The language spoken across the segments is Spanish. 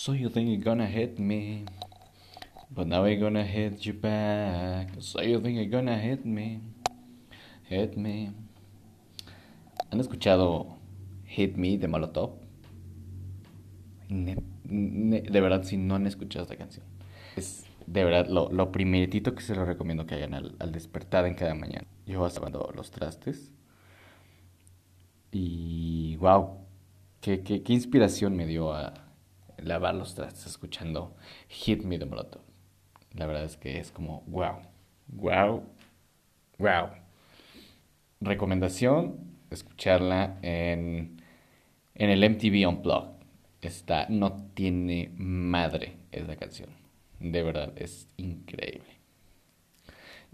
So you think you're gonna hit me, but now we're gonna hit you back. So you think you're gonna hit me, hit me. ¿Han escuchado Hit Me de Molotov? de verdad, si no han escuchado esta canción, es de verdad lo, lo primeritito que se lo recomiendo que hagan al, al despertar en cada mañana. Yo lavando los trastes y wow, qué, qué, qué inspiración me dio a lavar los trastes escuchando Hit Me de Molotov. La verdad es que es como wow, wow, wow. Recomendación, escucharla en, en el MTV Unplugged. Está, no tiene madre esa canción. De verdad, es increíble.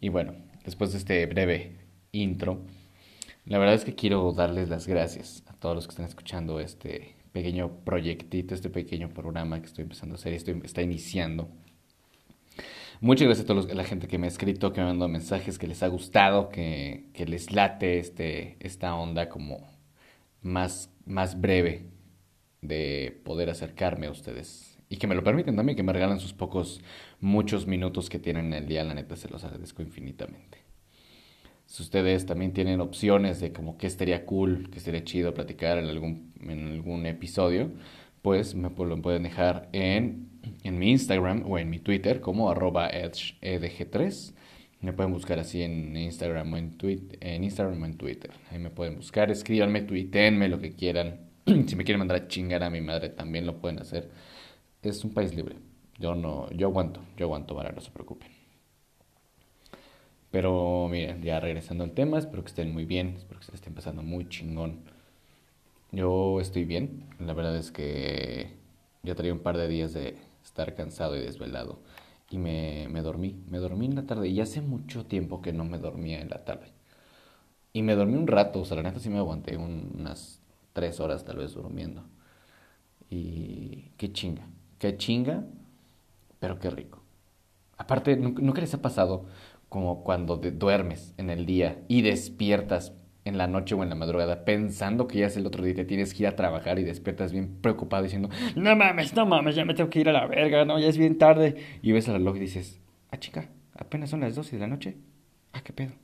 Y bueno, después de este breve intro, la verdad es que quiero darles las gracias a todos los que están escuchando este pequeño proyectito, este pequeño programa que estoy empezando a hacer, estoy, está iniciando. Muchas gracias a toda la gente que me ha escrito, que me ha mandado mensajes, que les ha gustado, que, que les late este, esta onda como más, más breve de poder acercarme a ustedes. Y que me lo permiten también, que me regalan sus pocos, muchos minutos que tienen en el día, la neta se los agradezco infinitamente. Si ustedes también tienen opciones de como que estaría cool, que estaría chido platicar en algún, en algún episodio, pues me lo pueden dejar en, en mi Instagram o en mi Twitter como arroba edge3. Me pueden buscar así en Instagram o en, tweet, en Instagram o en Twitter. Ahí me pueden buscar, escríbanme, tuítenme lo que quieran. si me quieren mandar a chingar a mi madre también lo pueden hacer. Es un país libre. Yo no, yo aguanto, yo aguanto, para no se preocupen. Pero miren, ya regresando al tema, espero que estén muy bien, espero que se estén pasando muy chingón. Yo estoy bien, la verdad es que ya traía un par de días de estar cansado y desvelado y me, me dormí, me dormí en la tarde y hace mucho tiempo que no me dormía en la tarde. Y me dormí un rato, o sea, la neta sí me aguanté unas tres horas tal vez durmiendo. Y qué chinga, qué chinga, pero qué rico. Aparte, ¿nunca les ha pasado como cuando duermes en el día y despiertas en la noche o en la madrugada pensando que ya es el otro día y te tienes que ir a trabajar y despiertas bien preocupado diciendo, no mames, no mames, ya me tengo que ir a la verga, no, ya es bien tarde. Y ves el reloj y dices, ah chica, apenas son las 12 de la noche. Ah, qué pedo.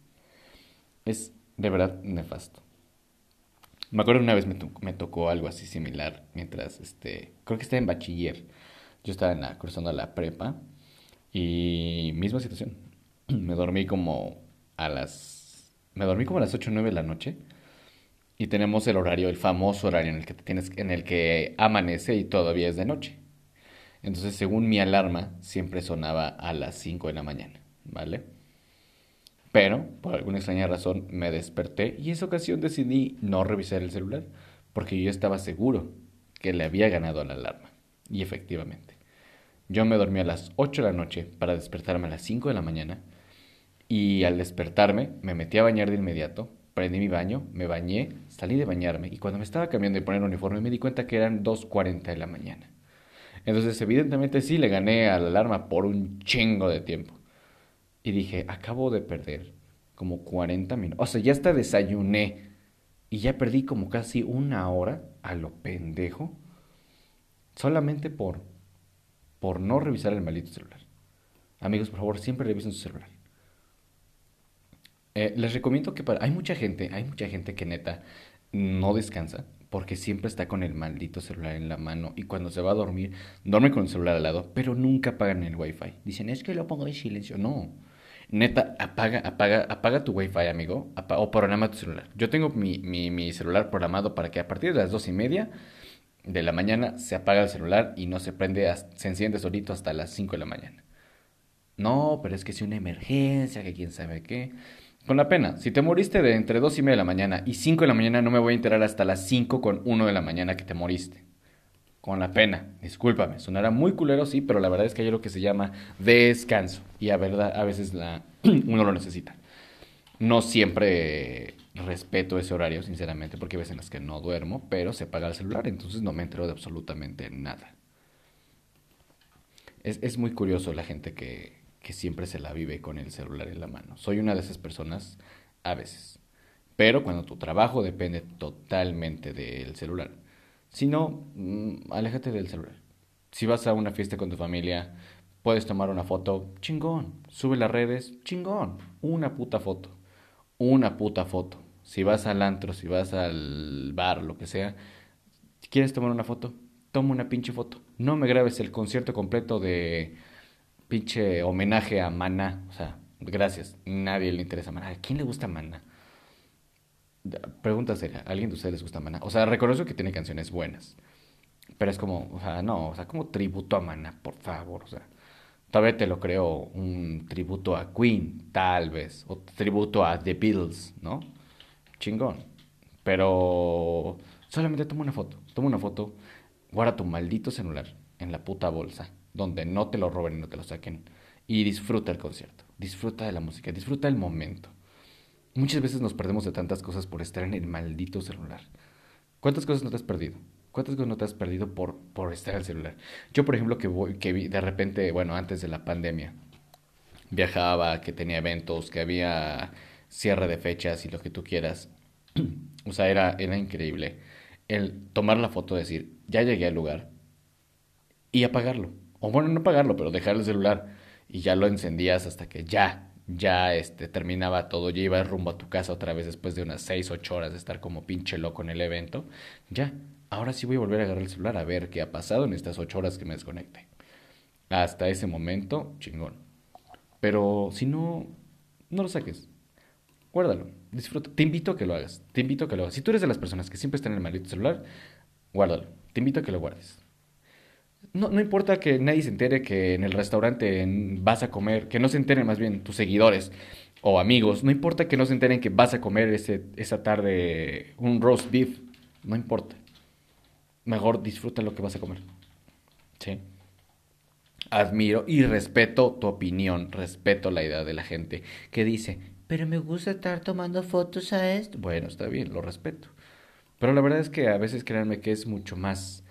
Es de verdad nefasto. Me acuerdo una vez me, me tocó algo así similar mientras, este, creo que estaba en bachiller. Yo estaba en la, cruzando la prepa y misma situación me dormí como a las... Me dormí como a las 8 o 9 de la noche. Y tenemos el horario, el famoso horario en el que tienes, en el que amanece y todavía es de noche. Entonces, según mi alarma, siempre sonaba a las 5 de la mañana, ¿vale? Pero, por alguna extraña razón, me desperté y esa ocasión decidí no revisar el celular, porque yo estaba seguro que le había ganado la alarma. Y efectivamente, yo me dormí a las 8 de la noche para despertarme a las 5 de la mañana y al despertarme, me metí a bañar de inmediato, prendí mi baño, me bañé, salí de bañarme y cuando me estaba cambiando de poner uniforme me di cuenta que eran 2.40 de la mañana. Entonces evidentemente sí le gané a la alarma por un chingo de tiempo. Y dije, acabo de perder como 40 minutos. O sea, ya hasta desayuné y ya perdí como casi una hora a lo pendejo solamente por, por no revisar el maldito celular. Amigos, por favor, siempre revisen su celular. Eh, les recomiendo que. Hay mucha gente, hay mucha gente que neta no descansa porque siempre está con el maldito celular en la mano y cuando se va a dormir, duerme con el celular al lado, pero nunca apagan el wifi. Dicen, es que lo pongo en silencio. No. Neta, apaga, apaga, apaga tu wifi, amigo, o programa tu celular. Yo tengo mi, mi, mi celular programado para que a partir de las dos y media de la mañana se apaga el celular y no se prende, se enciende solito hasta las 5 de la mañana. No, pero es que es una emergencia, que quién sabe qué. Con la pena, si te moriste de entre 2 y media de la mañana y 5 de la mañana, no me voy a enterar hasta las 5 con 1 de la mañana que te moriste. Con la pena, discúlpame, sonará muy culero, sí, pero la verdad es que hay lo que se llama descanso y a, verdad, a veces la, uno lo necesita. No siempre respeto ese horario, sinceramente, porque hay veces en las que no duermo, pero se apaga el celular, entonces no me entero de absolutamente nada. Es, es muy curioso la gente que, que siempre se la vive con el celular en la mano. Soy una de esas personas a veces. Pero cuando tu trabajo depende totalmente del celular. Si no, mm, aléjate del celular. Si vas a una fiesta con tu familia, puedes tomar una foto, chingón. Sube las redes, chingón. Una puta foto. Una puta foto. Si vas al antro, si vas al bar, lo que sea, quieres tomar una foto, toma una pinche foto. No me grabes el concierto completo de pinche homenaje a Mana. O sea, gracias. Nadie le interesa Mana. ¿A quién le gusta Mana? Pregunta seria, ¿a alguien de ustedes les gusta Mana? O sea, reconozco que tiene canciones buenas. Pero es como, o sea, no, o sea, como tributo a Mana, por favor, o sea. Vez te lo creo un tributo a Queen, tal vez. O tributo a The Beatles, ¿no? Chingón. Pero solamente toma una foto. Toma una foto, guarda tu maldito celular en la puta bolsa, donde no te lo roben y no te lo saquen. Y disfruta el concierto. Disfruta de la música. Disfruta el momento. Muchas veces nos perdemos de tantas cosas por estar en el maldito celular. ¿Cuántas cosas no te has perdido? ¿Cuántas cosas no te has perdido por, por estar en el celular? Yo, por ejemplo, que, voy, que vi de repente, bueno, antes de la pandemia, viajaba, que tenía eventos, que había cierre de fechas y lo que tú quieras. o sea, era, era increíble el tomar la foto, decir, ya llegué al lugar y apagarlo. O bueno, no apagarlo, pero dejar el celular y ya lo encendías hasta que ya ya este, terminaba todo, ya ibas rumbo a tu casa otra vez después de unas 6, 8 horas de estar como pinche loco en el evento, ya, ahora sí voy a volver a agarrar el celular a ver qué ha pasado en estas 8 horas que me desconecte. Hasta ese momento, chingón. Pero si no, no lo saques. Guárdalo, disfruta. Te invito a que lo hagas. Te invito a que lo hagas. Si tú eres de las personas que siempre están en el maldito celular, guárdalo. Te invito a que lo guardes. No, no importa que nadie se entere que en el restaurante vas a comer, que no se enteren más bien tus seguidores o amigos, no importa que no se enteren que vas a comer ese, esa tarde un roast beef, no importa. Mejor disfruta lo que vas a comer. ¿Sí? Admiro y respeto tu opinión, respeto la idea de la gente que dice, pero me gusta estar tomando fotos a esto. Bueno, está bien, lo respeto. Pero la verdad es que a veces créanme que es mucho más,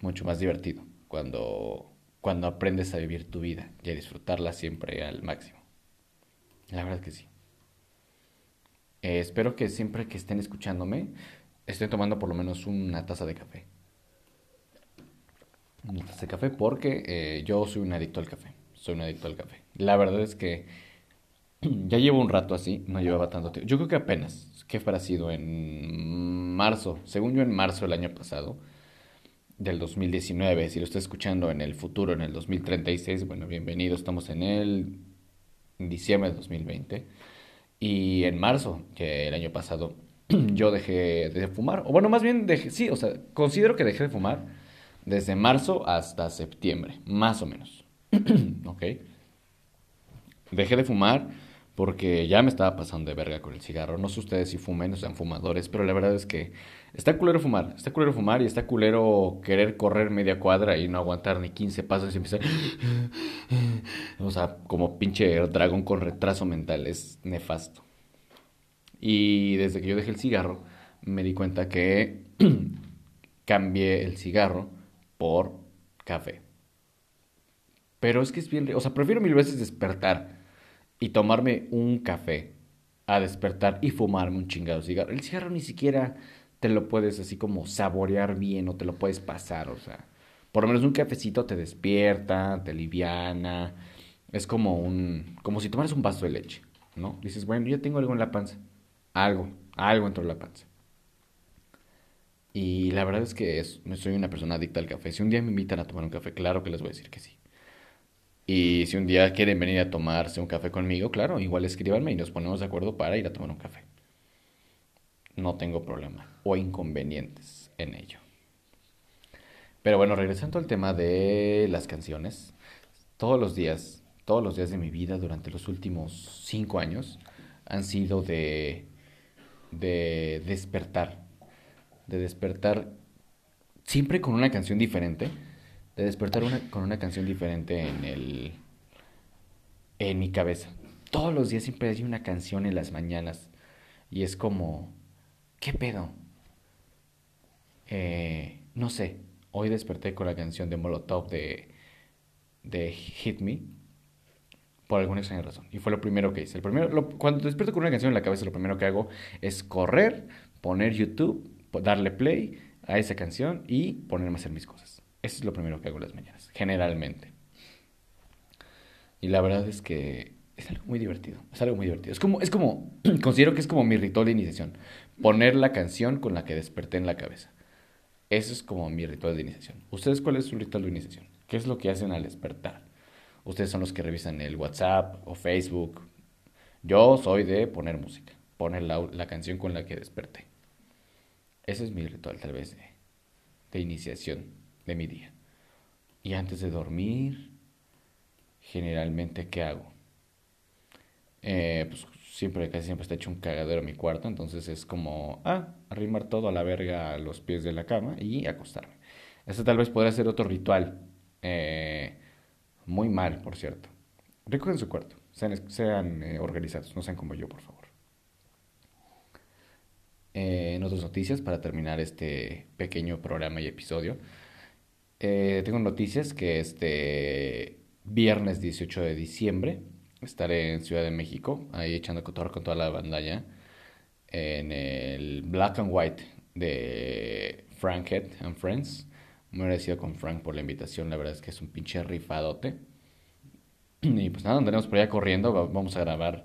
mucho más divertido cuando, cuando aprendes a vivir tu vida y a disfrutarla siempre al máximo. La verdad que sí. Eh, espero que siempre que estén escuchándome estén tomando por lo menos una taza de café. Una taza de café porque eh, yo soy un adicto al café. Soy un adicto al café. La verdad es que ya llevo un rato así, no llevaba tanto tiempo. Yo creo que apenas, que habrá sido en marzo, según yo en marzo del año pasado, del 2019. Si lo está escuchando en el futuro, en el 2036, bueno, bienvenido. Estamos en el diciembre de 2020. Y en marzo, que el año pasado, yo dejé de fumar. O bueno, más bien dejé, sí, o sea, considero que dejé de fumar desde marzo hasta septiembre, más o menos. ¿Ok? Dejé de fumar porque ya me estaba pasando de verga con el cigarro. No sé ustedes si fumen o sean fumadores, pero la verdad es que está culero fumar, está culero fumar y está culero querer correr media cuadra y no aguantar ni 15 pasos y empezar... o sea, como pinche dragón con retraso mental, es nefasto. Y desde que yo dejé el cigarro, me di cuenta que cambié el cigarro por café. Pero es que es bien... O sea, prefiero mil veces despertar y tomarme un café a despertar y fumarme un chingado cigarro. El cigarro ni siquiera te lo puedes así como saborear bien o te lo puedes pasar, o sea, por lo menos un cafecito te despierta, te liviana, es como un, como si tomaras un vaso de leche, ¿no? Dices, bueno, ya tengo algo en la panza, algo, algo entró en la panza. Y la verdad es que es, soy una persona adicta al café. Si un día me invitan a tomar un café, claro que les voy a decir que sí. Y si un día quieren venir a tomarse un café conmigo, claro, igual escríbanme y nos ponemos de acuerdo para ir a tomar un café. No tengo problema o inconvenientes en ello. Pero bueno, regresando al tema de las canciones, todos los días, todos los días de mi vida durante los últimos cinco años han sido de, de despertar, de despertar siempre con una canción diferente de despertar con una canción diferente en el en mi cabeza. Todos los días siempre hay una canción en las mañanas y es como ¿qué pedo? Eh, no sé, hoy desperté con la canción de Molotov de de Hit Me por alguna extraña razón y fue lo primero que hice. El primero cuando despierto con una canción en la cabeza lo primero que hago es correr, poner YouTube, darle play a esa canción y ponerme a hacer mis cosas. Eso es lo primero que hago las mañanas, generalmente. Y la verdad es que es algo muy divertido, es algo muy divertido. Es como, es como, considero que es como mi ritual de iniciación, poner la canción con la que desperté en la cabeza. Eso es como mi ritual de iniciación. ¿Ustedes cuál es su ritual de iniciación? ¿Qué es lo que hacen al despertar? Ustedes son los que revisan el WhatsApp o Facebook. Yo soy de poner música, poner la, la canción con la que desperté. Ese es mi ritual tal vez de, de iniciación de mi día. Y antes de dormir, generalmente, ¿qué hago? Eh, pues siempre, casi siempre está hecho un cagadero en mi cuarto, entonces es como, ah, arrimar todo a la verga a los pies de la cama y acostarme. Ese tal vez podría ser otro ritual. Eh, muy mal, por cierto. Recogen su cuarto, sean, sean eh, organizados, no sean como yo, por favor. en otras noticias, para terminar este pequeño programa y episodio, tengo noticias que este viernes 18 de diciembre. Estaré en Ciudad de México, ahí echando cotorro con toda la banda ya. En el Black and White de Frank Head and Friends. Muy agradecido con Frank por la invitación, la verdad es que es un pinche rifadote. Y pues nada, andaremos por allá corriendo, vamos a grabar.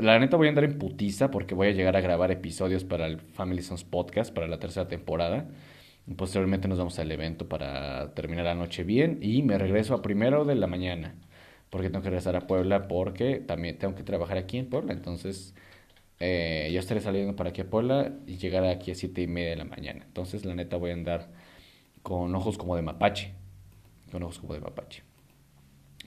la neta voy a andar en putiza porque voy a llegar a grabar episodios para el Family Sons Podcast, para la tercera temporada. Posteriormente nos vamos al evento para terminar la noche bien y me regreso a primero de la mañana porque tengo que regresar a Puebla porque también tengo que trabajar aquí en Puebla. Entonces eh, yo estaré saliendo para aquí a Puebla y llegar aquí a siete y media de la mañana. Entonces la neta voy a andar con ojos como de mapache. Con ojos como de mapache.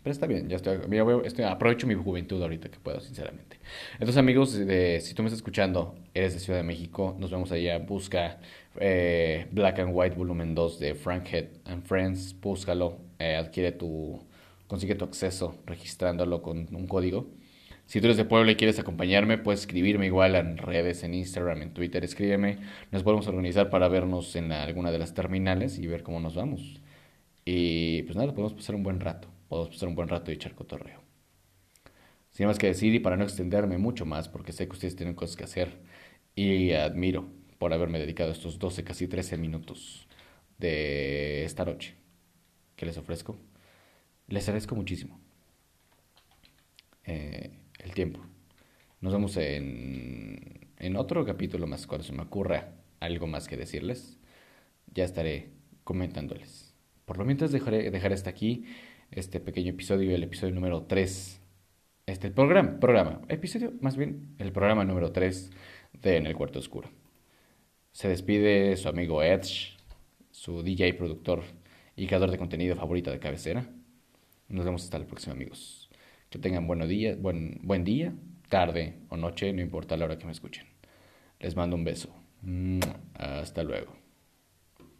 Pero está bien, ya estoy, estoy, aprovecho mi juventud ahorita que puedo, sinceramente. Entonces, amigos, si tú me estás escuchando, eres de Ciudad de México, nos vemos allá, busca eh, Black and White Volumen 2 de Frank Head and Friends, búscalo, eh, adquiere tu, consigue tu acceso registrándolo con un código. Si tú eres de Puebla y quieres acompañarme, puedes escribirme igual en redes, en Instagram, en Twitter, escríbeme. Nos podemos organizar para vernos en alguna de las terminales y ver cómo nos vamos. Y pues nada, podemos pasar un buen rato podemos pasar un buen rato y echar cotorreo. Sin más que decir y para no extenderme mucho más, porque sé que ustedes tienen cosas que hacer y admiro por haberme dedicado estos 12, casi 13 minutos de esta noche que les ofrezco. Les agradezco muchísimo eh, el tiempo. Nos vemos en, en otro capítulo más cuando se me ocurra algo más que decirles. Ya estaré comentándoles. Por lo mientras dejaré, dejaré hasta aquí este pequeño episodio, el episodio número 3. Este, programa, programa, episodio, más bien, el programa número 3 de En el Cuarto Oscuro. Se despide su amigo Edge, su DJ, productor y creador de contenido favorita de cabecera. Nos vemos hasta la próxima, amigos. Que tengan buen día, buen, buen día, tarde o noche, no importa la hora que me escuchen. Les mando un beso. Hasta luego.